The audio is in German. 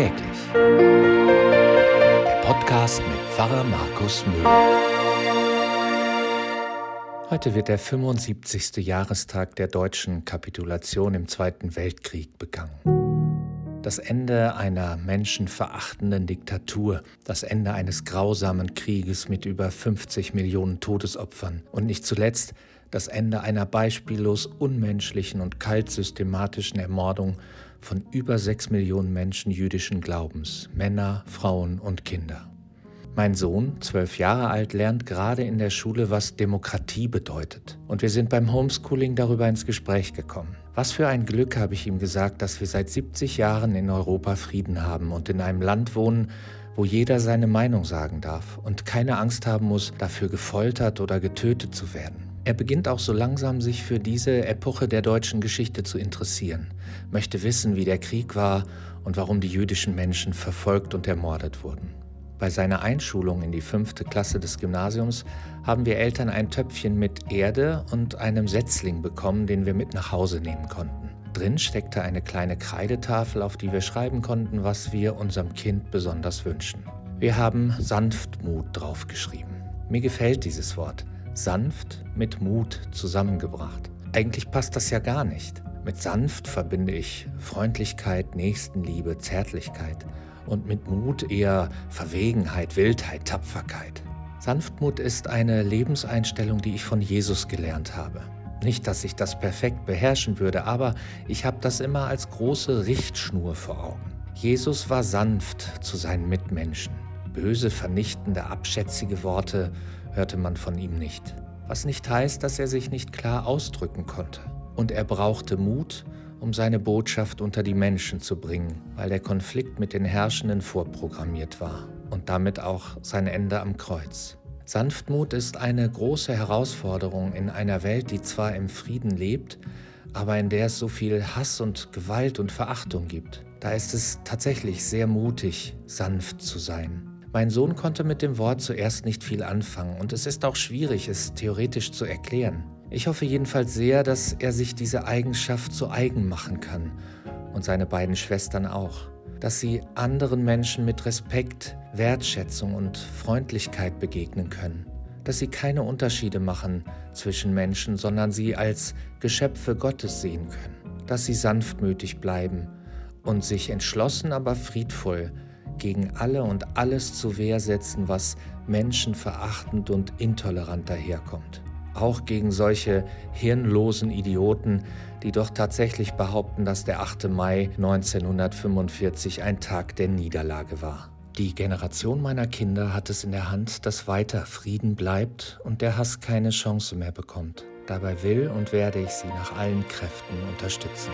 Täglich. Der Podcast mit Pfarrer Markus Müller. Heute wird der 75. Jahrestag der deutschen Kapitulation im Zweiten Weltkrieg begangen. Das Ende einer menschenverachtenden Diktatur, das Ende eines grausamen Krieges mit über 50 Millionen Todesopfern und nicht zuletzt das Ende einer beispiellos unmenschlichen und kalt systematischen Ermordung von über sechs Millionen Menschen jüdischen Glaubens, Männer, Frauen und Kinder. Mein Sohn, zwölf Jahre alt, lernt gerade in der Schule, was Demokratie bedeutet. Und wir sind beim Homeschooling darüber ins Gespräch gekommen. Was für ein Glück, habe ich ihm gesagt, dass wir seit 70 Jahren in Europa Frieden haben und in einem Land wohnen, wo jeder seine Meinung sagen darf und keine Angst haben muss, dafür gefoltert oder getötet zu werden. Er beginnt auch so langsam sich für diese Epoche der deutschen Geschichte zu interessieren, möchte wissen, wie der Krieg war und warum die jüdischen Menschen verfolgt und ermordet wurden. Bei seiner Einschulung in die fünfte Klasse des Gymnasiums haben wir Eltern ein Töpfchen mit Erde und einem Setzling bekommen, den wir mit nach Hause nehmen konnten. Drin steckte eine kleine Kreidetafel, auf die wir schreiben konnten, was wir unserem Kind besonders wünschen. Wir haben Sanftmut draufgeschrieben. Mir gefällt dieses Wort sanft mit Mut zusammengebracht. Eigentlich passt das ja gar nicht. Mit sanft verbinde ich Freundlichkeit, Nächstenliebe, Zärtlichkeit und mit Mut eher Verwegenheit, Wildheit, Tapferkeit. Sanftmut ist eine Lebenseinstellung, die ich von Jesus gelernt habe. Nicht, dass ich das perfekt beherrschen würde, aber ich habe das immer als große Richtschnur vor Augen. Jesus war sanft zu seinen Mitmenschen. Böse, vernichtende, abschätzige Worte hörte man von ihm nicht. Was nicht heißt, dass er sich nicht klar ausdrücken konnte. Und er brauchte Mut, um seine Botschaft unter die Menschen zu bringen, weil der Konflikt mit den Herrschenden vorprogrammiert war und damit auch sein Ende am Kreuz. Sanftmut ist eine große Herausforderung in einer Welt, die zwar im Frieden lebt, aber in der es so viel Hass und Gewalt und Verachtung gibt. Da ist es tatsächlich sehr mutig, sanft zu sein. Mein Sohn konnte mit dem Wort zuerst nicht viel anfangen und es ist auch schwierig, es theoretisch zu erklären. Ich hoffe jedenfalls sehr, dass er sich diese Eigenschaft zu eigen machen kann und seine beiden Schwestern auch, dass sie anderen Menschen mit Respekt, Wertschätzung und Freundlichkeit begegnen können, dass sie keine Unterschiede machen zwischen Menschen, sondern sie als Geschöpfe Gottes sehen können, dass sie sanftmütig bleiben und sich entschlossen, aber friedvoll gegen alle und alles zur Wehr setzen, was menschenverachtend und intolerant daherkommt. Auch gegen solche hirnlosen Idioten, die doch tatsächlich behaupten, dass der 8. Mai 1945 ein Tag der Niederlage war. Die Generation meiner Kinder hat es in der Hand, dass weiter Frieden bleibt und der Hass keine Chance mehr bekommt. Dabei will und werde ich sie nach allen Kräften unterstützen.